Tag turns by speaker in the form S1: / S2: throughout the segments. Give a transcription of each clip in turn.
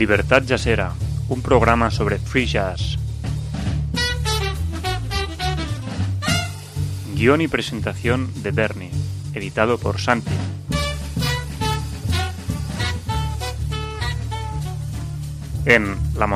S1: Libertad Jazzera, un programa sobre free jazz. Guión y presentación de Bernie, editado por Santi. En la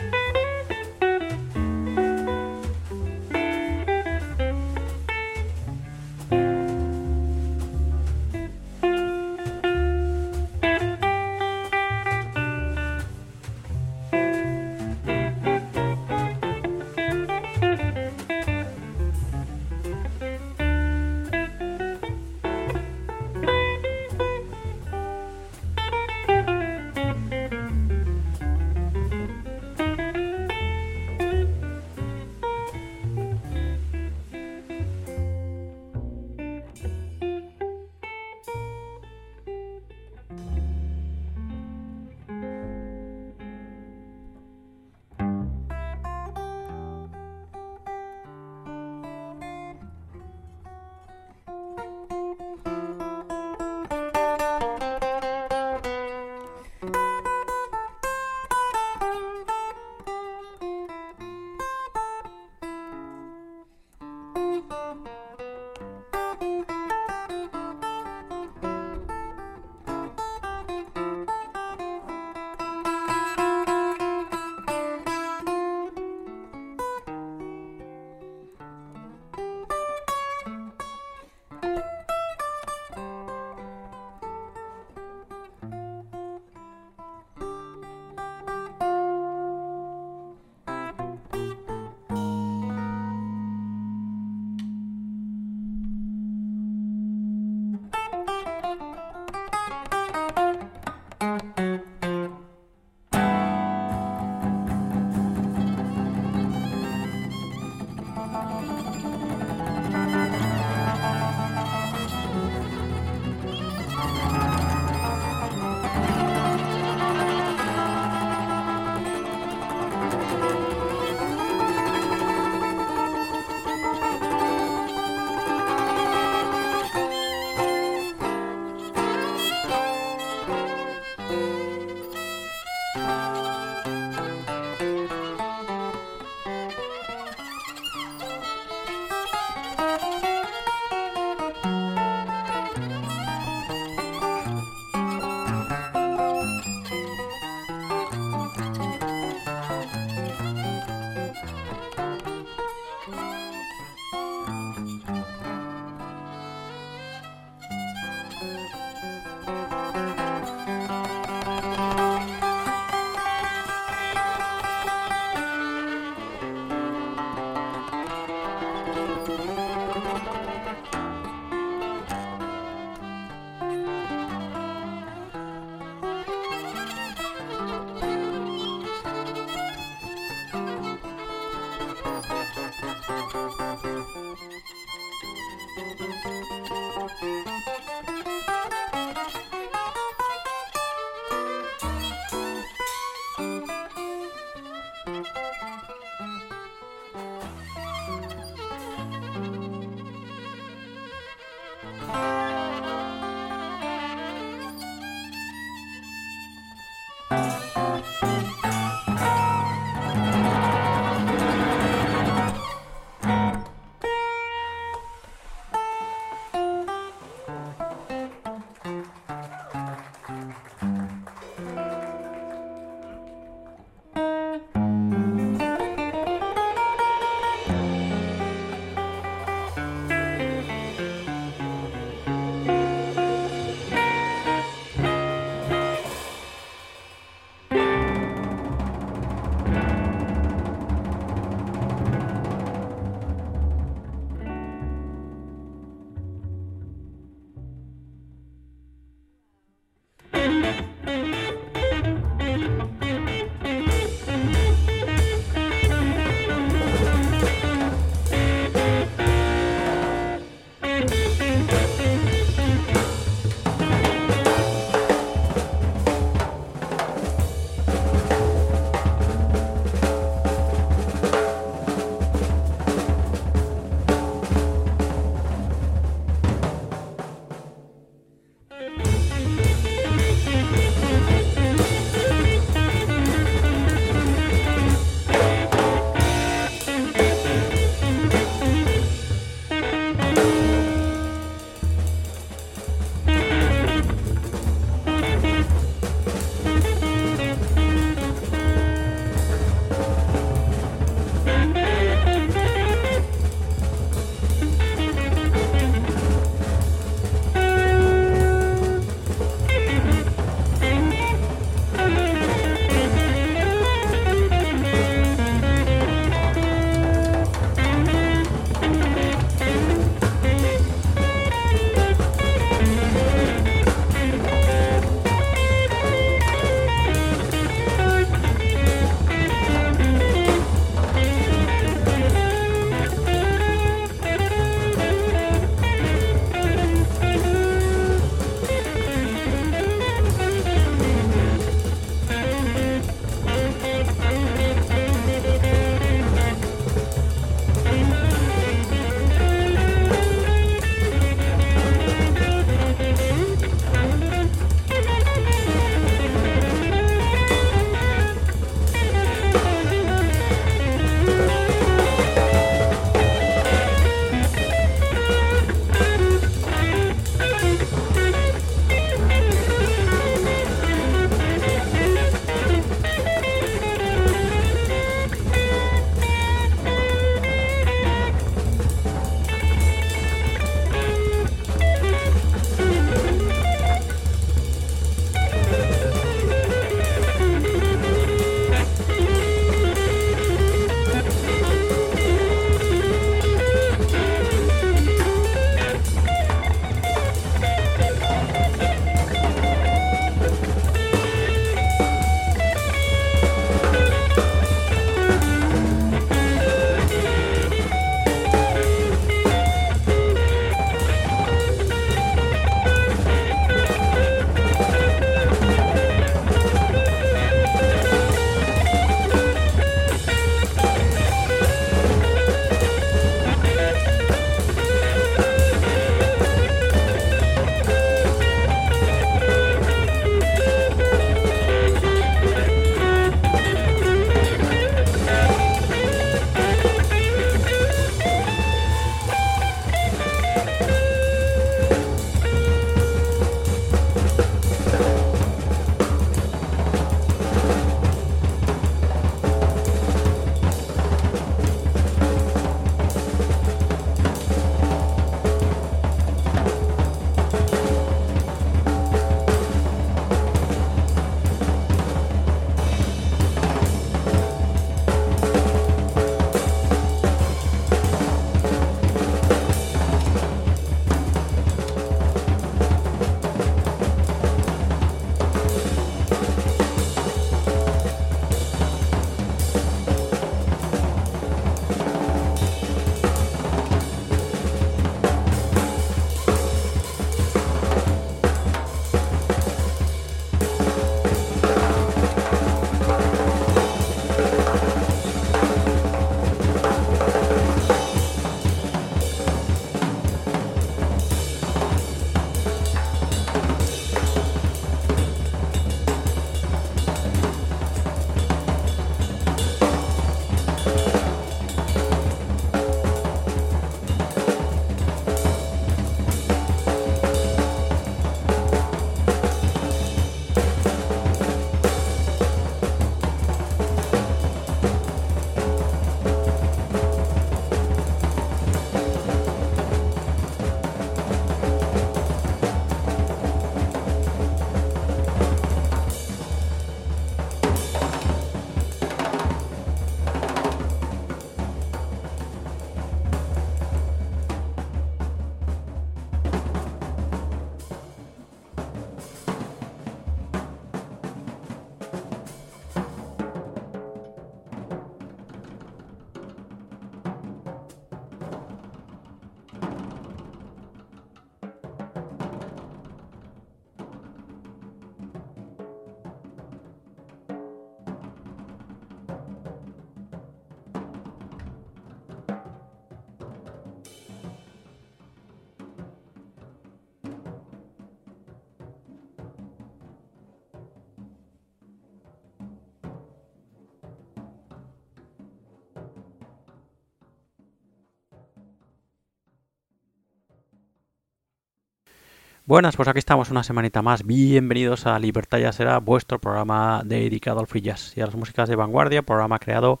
S2: Buenas, pues aquí estamos una semanita más. Bienvenidos a Libertad Ya Será, vuestro programa dedicado al free jazz y a las músicas de vanguardia, programa creado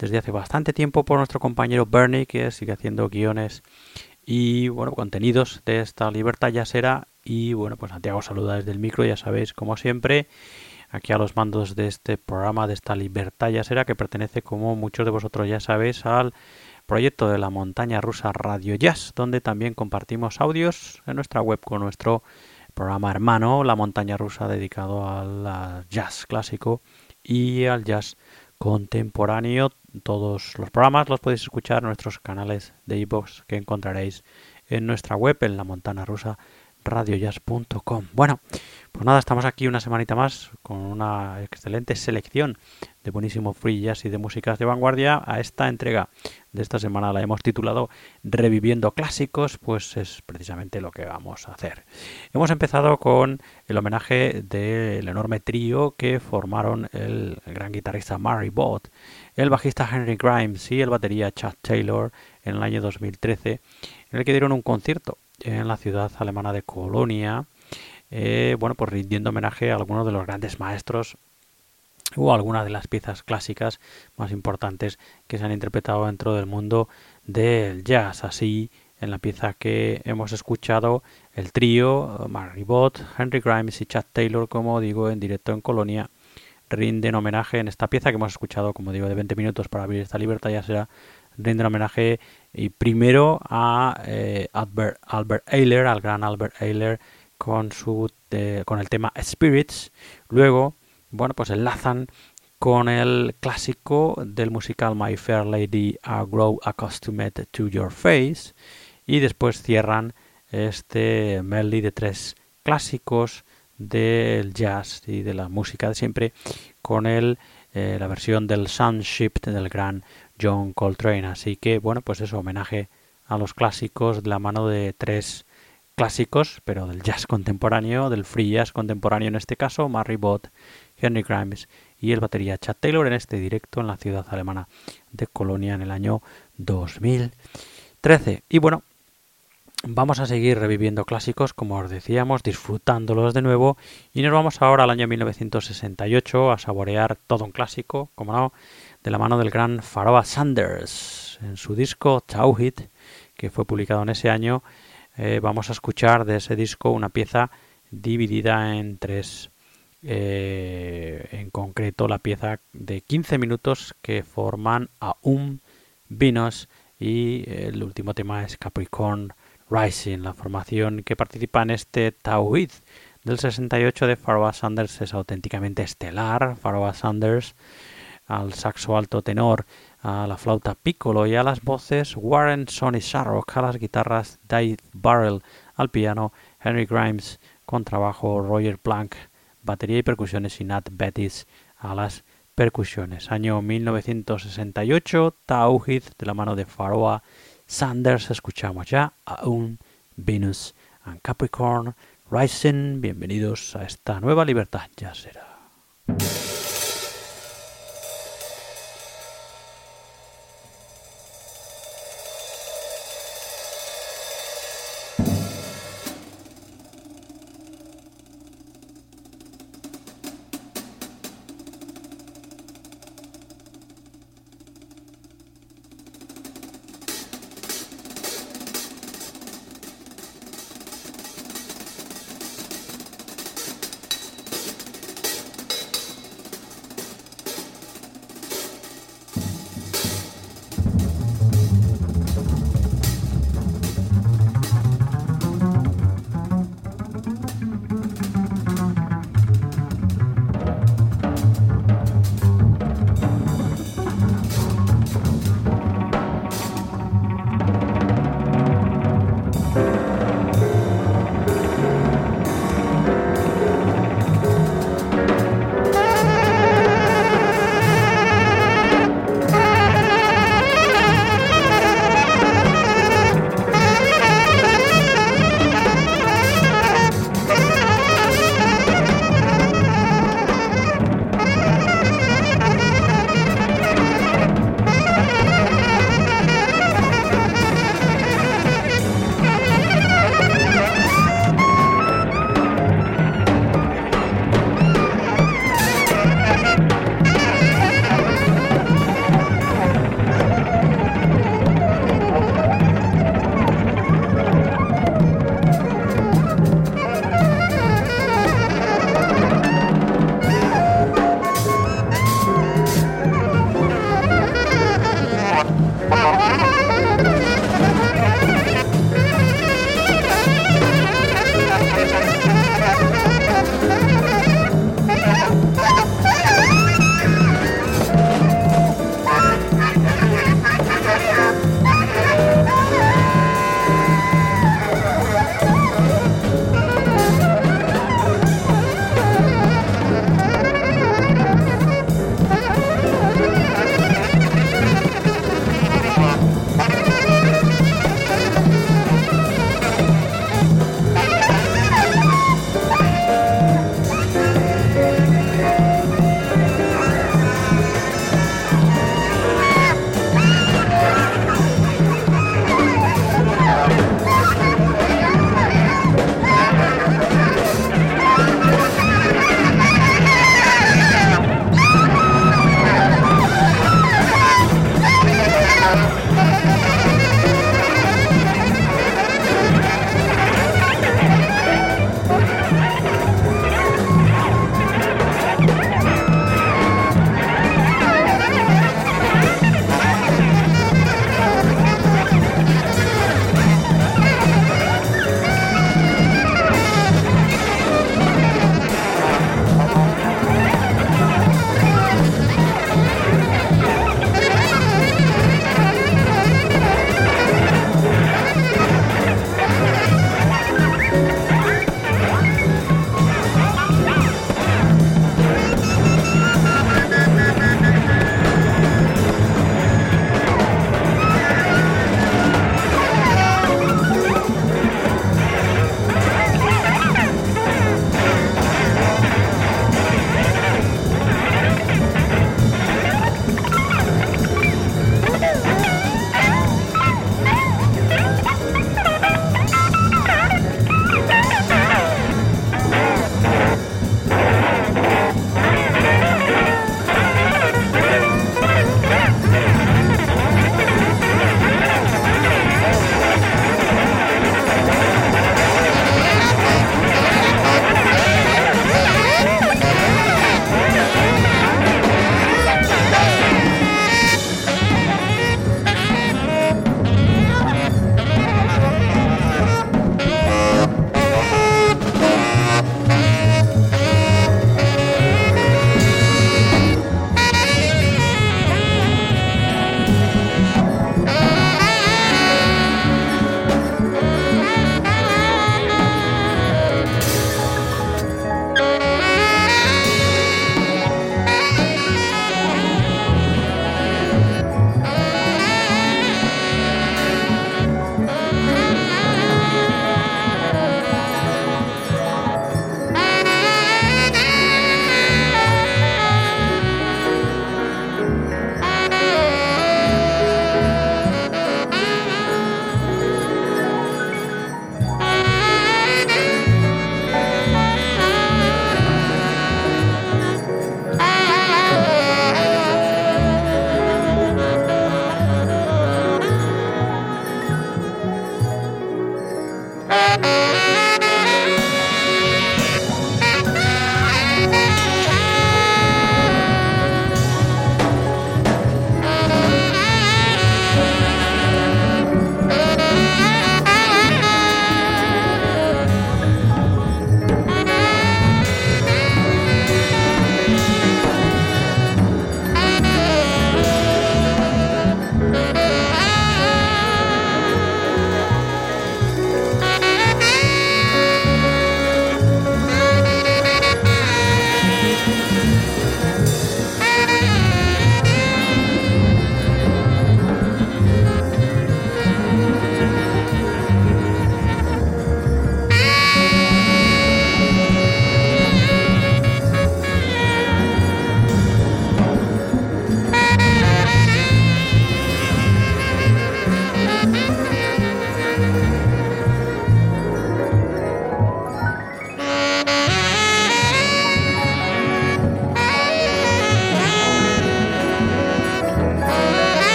S2: desde hace bastante tiempo por nuestro compañero Bernie, que sigue haciendo guiones y bueno, contenidos de esta Libertad Ya Será. Y bueno, pues Santiago saluda desde el micro, ya sabéis, como siempre, aquí a los mandos de este programa, de esta Libertad Ya Será, que pertenece, como muchos de vosotros ya sabéis, al proyecto de la montaña rusa Radio Jazz, donde también compartimos audios en nuestra web con nuestro programa hermano, La montaña rusa, dedicado al jazz clásico y al jazz contemporáneo. Todos los programas los podéis escuchar en nuestros canales de iVoox que encontraréis en nuestra web, en la montaña rusa radiojazz.com. Bueno, pues nada, estamos aquí una semanita más con una excelente selección de buenísimo free jazz y de músicas de vanguardia. A esta entrega de esta semana la hemos titulado Reviviendo clásicos, pues es precisamente lo que vamos a hacer. Hemos empezado con el homenaje del enorme trío que formaron el gran guitarrista Murray Bott, el bajista Henry Grimes y el batería Chad Taylor en el año 2013, en el que dieron un concierto en la ciudad alemana de Colonia, eh, bueno, pues rindiendo homenaje a algunos de los grandes maestros o algunas de las piezas clásicas más importantes que se han interpretado dentro del mundo del jazz. Así, en la pieza que hemos escuchado, el trío, Mary Bott, Henry Grimes y Chad Taylor, como digo, en directo en Colonia, rinden homenaje en esta pieza que hemos escuchado, como digo, de 20 minutos para abrir esta libertad, ya será rinden homenaje y primero a eh, Albert, Albert Ayler, al gran Albert Ayler, con, su, con el tema Spirits. Luego, bueno, pues enlazan con el clásico del musical My Fair Lady, I Grow Accustomed to Your Face. Y después cierran este medley de tres clásicos del jazz y de la música de siempre con el, eh, la versión del Sunshift del gran John Coltrane. Así que, bueno, pues eso, homenaje a los clásicos de la mano de tres clásicos, pero del jazz contemporáneo, del free jazz contemporáneo en este caso, Murray Bott, Henry Grimes y el batería Chad Taylor en este directo en la ciudad alemana de Colonia en el año 2013. Y bueno, vamos a seguir reviviendo clásicos, como os decíamos, disfrutándolos de nuevo. Y nos vamos ahora al año 1968 a saborear todo un clásico, como no, de la mano del gran Pharoah Sanders. En su disco Tauhid, que fue publicado en ese año, eh, vamos a escuchar de ese disco una pieza dividida en tres. Eh, en concreto, la pieza de 15 minutos que forman a un Venus y el último tema es Capricorn Rising. La formación que participa en este Tauhid del 68 de Pharoah Sanders es auténticamente estelar. Pharoah Sanders al saxo alto tenor, a la flauta piccolo y a las voces Warren Sonny Sharrock, a las guitarras Dave Barrell, al piano Henry Grimes, con trabajo Roger Plank, batería y percusiones y Nat Bettis a las percusiones. Año 1968, Tauhid de la mano de Pharoah Sanders, escuchamos ya a un Venus and Capricorn Rising. Bienvenidos a esta nueva libertad, ya será.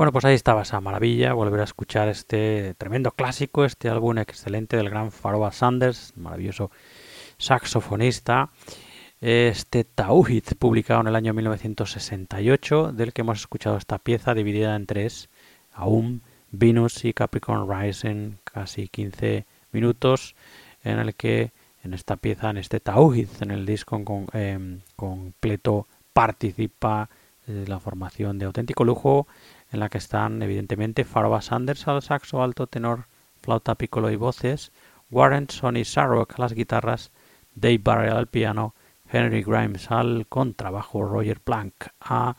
S2: Bueno, pues ahí estaba esa maravilla, volver a escuchar este tremendo clásico, este álbum excelente del gran Pharoah Sanders, maravilloso saxofonista, este Tauhid, publicado en el año 1968, del que hemos escuchado esta pieza dividida en tres, Aum, Venus y Capricorn Rising, casi 15 minutos, en el que en esta pieza, en este Tauhid, en el disco em, completo, participa eh, la formación de auténtico lujo en la que están evidentemente Pharoah Sanders al saxo alto, tenor, flauta, piccolo y voces, Warren Sonny Sarrock a las guitarras, Dave Barrell al piano, Henry Grimes al contrabajo, Roger Plank a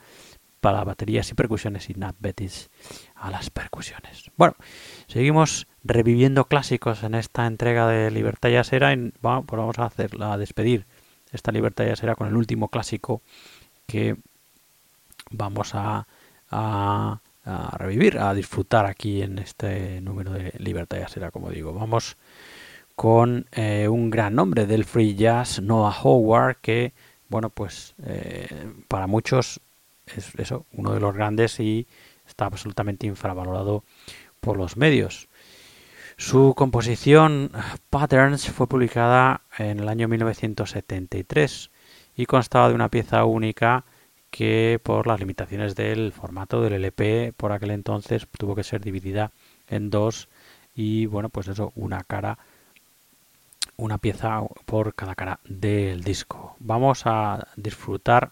S2: para baterías y percusiones y Nat Bettis a las percusiones. Bueno, seguimos reviviendo clásicos en esta entrega de Libertad y vamos, pues vamos a hacerla a despedir esta Libertad Yasera con el último clásico que vamos a a, revivir, a disfrutar aquí en este número de Libertad ya será como digo. Vamos con eh, un gran nombre del free jazz, Noah Howard, que, bueno, pues eh, para muchos es eso, uno de los grandes y está absolutamente infravalorado por los medios. Su composición Patterns fue publicada en el año 1973 y constaba de una pieza única que por las limitaciones del formato del LP por aquel entonces tuvo que ser dividida en dos y bueno pues eso una cara una pieza por cada cara del disco. Vamos a disfrutar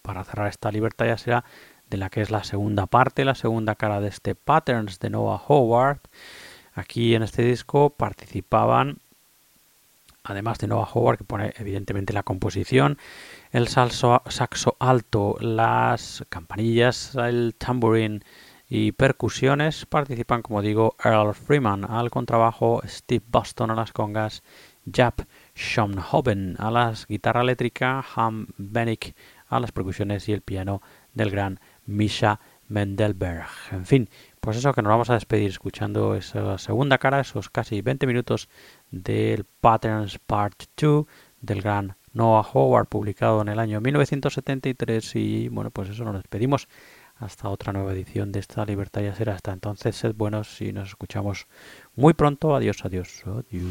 S2: para cerrar esta libertad ya será de la que es la segunda parte la segunda cara de este Patterns de Noah Howard. Aquí en este disco participaban además de Noah Howard que pone evidentemente la composición el salso, saxo alto, las campanillas, el tambourine y percusiones participan, como digo, Earl Freeman al contrabajo, Steve Boston a las congas, Jap Schomhoven a las guitarra eléctrica, Ham Benick a las percusiones y el piano del gran Misha Mendelberg. En fin, pues eso que nos vamos a despedir escuchando esa segunda cara, esos casi 20 minutos del Patterns Part 2 del gran Noah Howard, publicado en el año 1973. Y bueno, pues eso nos despedimos hasta otra nueva edición de esta Libertad ya será. Hasta entonces, sed buenos y nos escuchamos muy pronto. Adiós, adiós, adiós.